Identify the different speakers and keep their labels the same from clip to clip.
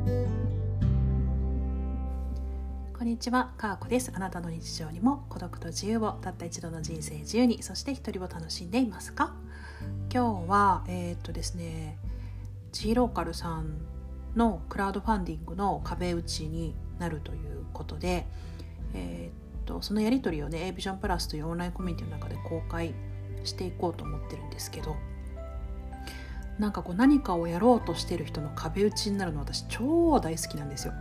Speaker 1: こんにちは、かーこです。あなたの日常にも孤独と自由をたった一度の人生自由に、そして一人を楽しんでいますか？今日は、えー、っとですね、G ローカルさんのクラウドファンディングの壁打ちになるということで、えー、っとそのやり取りをね A ビジョンプラスというオンラインコミュニティの中で公開していこうと思ってるんですけどなんかこう何かをやろうとしてる人の壁打ちになるの私超大好きなんですよ。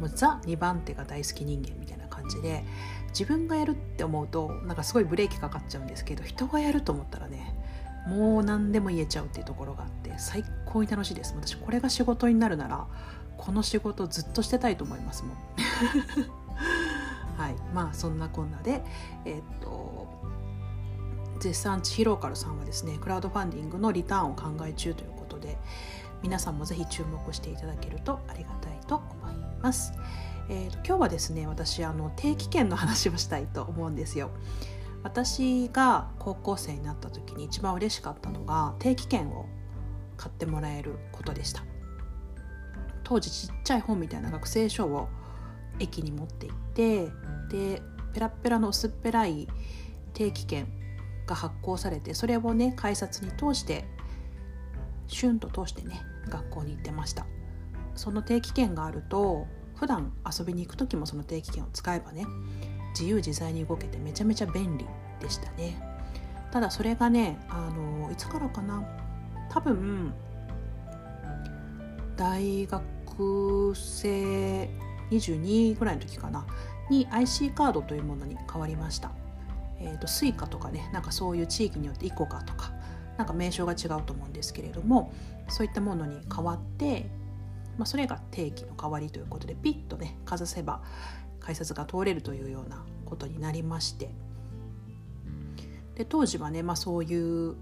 Speaker 1: もうザ2番手が大好き人間みたいな感じで自分がやるって思うとなんかすごいブレーキかかっちゃうんですけど人がやると思ったらねもう何でも言えちゃうっていうところがあって最高に楽しいです。私これが仕事になるならこの仕事ずっとしてたいと思いますもん。はい。まあそんなこんなでえー、っと絶賛チヒローカルさんはですねクラウドファンディングのリターンを考え中ということで皆さんもぜひ注目していただけるとありがたいと思います。えーと、今日はですね私あの定期券の話をしたいと思うんですよ。私が高校生になった時に一番嬉しかったのが定期券を買ってもらえることでした当時ちっちゃい本みたいな学生証を駅に持って行ってでペラペラの薄っぺらい定期券が発行されてそれをね改札に通してシュンと通してね学校に行ってました。その定期券があると普段遊びに行く時もその定期券を使えばね自由自在に動けてめちゃめちゃ便利でしたね。ただそれがねあのいつからかな多分大学生22ぐらいの時かなに IC カードというものに変わりました。えーと、 Suica とかねなんかそういう地域によって ICOCA とかなんか名称が違うと思うんですけれどもそういったものに変わってまあ、それが定期の代わりということでピッとねかざせば改札が通れるというようなことになりましてで当時はね、まあ、そういう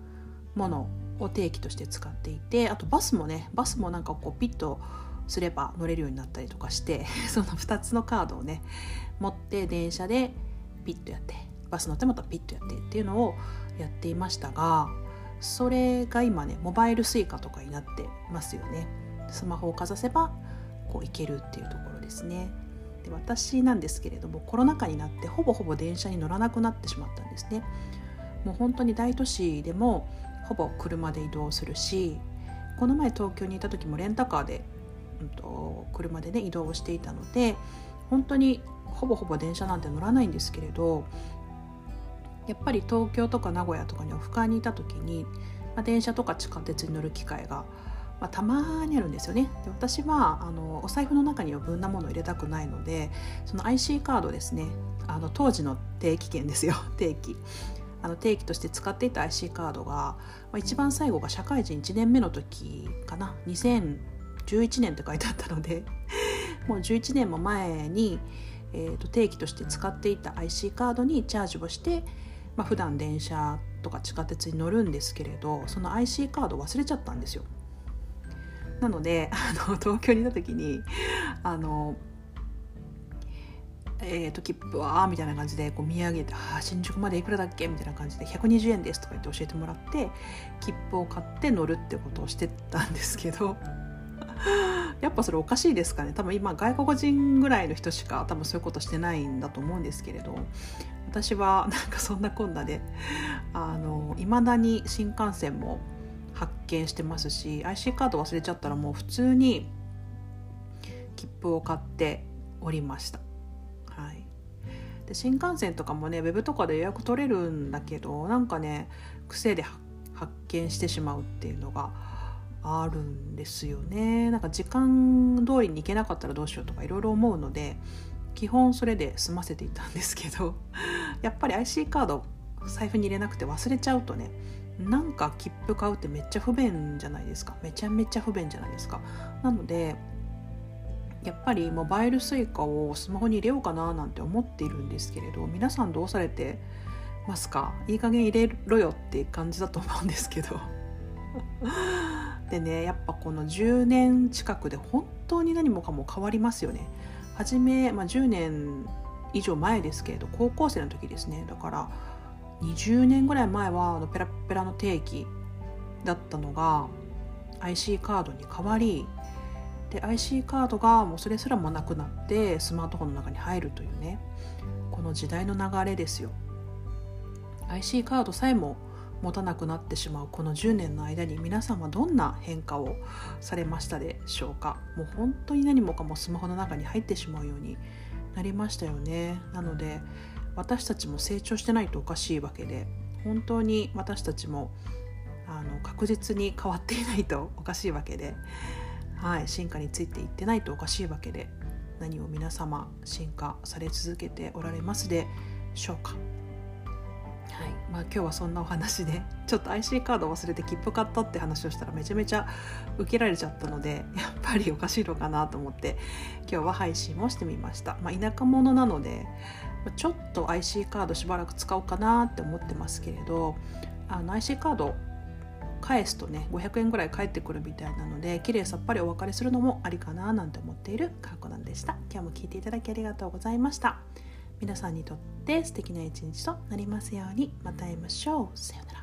Speaker 1: ものを定期として使っていてあとバスもねバスもなんかこうピッとすれば乗れるようになったりとかして その2つのカードをね持って電車でピッとやってバス乗ってまたピッとやってっていうのをやっていましたがそれが今ねモバイル Suica とかになってますよね。スマホをかざせばこう行けるっていうところですね。で私なんですけれどもコロナ禍になってほぼほぼ電車に乗らなくなってしまったんですね。もう本当に大都市でもほぼ車で移動するしこの前東京にいた時もレンタカーで、うんと、車でね移動をしていたので本当にほぼほぼ電車なんて乗らないんですけれどやっぱり東京とか名古屋とかにオフ会にいた時に、まあ、電車とか地下鉄に乗る機会がまあ、たまにあるんですよね。で私はあのお財布の中に余分なものを入れたくないのでその IC カードですね。あの当時の定期券ですよ。定期。あの定期として使っていた IC カードが、まあ、一番最後が社会人1年目の時かな。2011年って書いてあったので もう11年も前に、えーと、定期として使っていた IC カードにチャージをして、まあ、普段電車とか地下鉄に乗るんですけれどその IC カード忘れちゃったんですよ。なので あの東京にいた時にあのえーと、切符はみたいな感じでこう見上げて「あ新宿までいくらだっけ?」みたいな感じで「120円です」とか言って教えてもらって切符を買って乗るってことをしてたんですけど やっぱそれおかしいですかね？多分今外国人ぐらいの人しか多分そういうことしてないんだと思うんですけれど私はなんかそんなこんなでいまだに新幹線も発見してますし IC カード忘れちゃったらもう普通に切符を買っておりました。はい、で新幹線とかもねウェブとかで予約取れるんだけどなんかね癖で発見してしまうっていうのがあるんですよねなんか時間通りに行けなかったらどうしようとかいろいろ思うので基本それで済ませていたんですけど やっぱり IC カード財布に入れなくて忘れちゃうとねなんか切符買うってめっちゃ不便じゃないですか。めちゃめちゃ不便じゃないですか。なのでやっぱりモバイル Suica をスマホに入れようかななんて思っているんですけれど皆さんどうされてますか？いい加減入れろよって感じだと思うんですけど。でねやっぱこの10年近くで本当に何もかも変わりますよね。初め、まあ、10年以上前ですけれど高校生の時ですね。だから20年ぐらい前はあのペラペラの定期だったのが IC カードに変わりで IC カードがもうそれすらもなくなってスマートフォンの中に入るというねこの時代の流れですよ。IC カードさえも持たなくなってしまうこの10年の間に皆さんはどんな変化をされましたでしょうか？もう本当に何もかもスマホの中に入ってしまうようになりましたよねなので私たちも成長してないとおかしいわけで本当に私たちもあの確実に変わっていないとおかしいわけで、はい、進化についていってないとおかしいわけで何を皆様進化され続けておられますでしょうか？はい。まあ、今日はそんなお話で ちょっと IC カード忘れて切符買ったって話をしたらめちゃめちゃ受けられちゃったので やっぱりおかしいのかなと思って今日は配信もしてみました、まあ、田舎者なのでちょっと IC カードしばらく使おうかなって思ってますけれどあの IC カード返すとね500円ぐらい返ってくるみたいなので綺麗さっぱりお別れするのもありかななんて思っているかこなんでした。今日も聞いていただきありがとうございました。皆さんにとって素敵な一日となりますようにまた会いましょう。さようなら。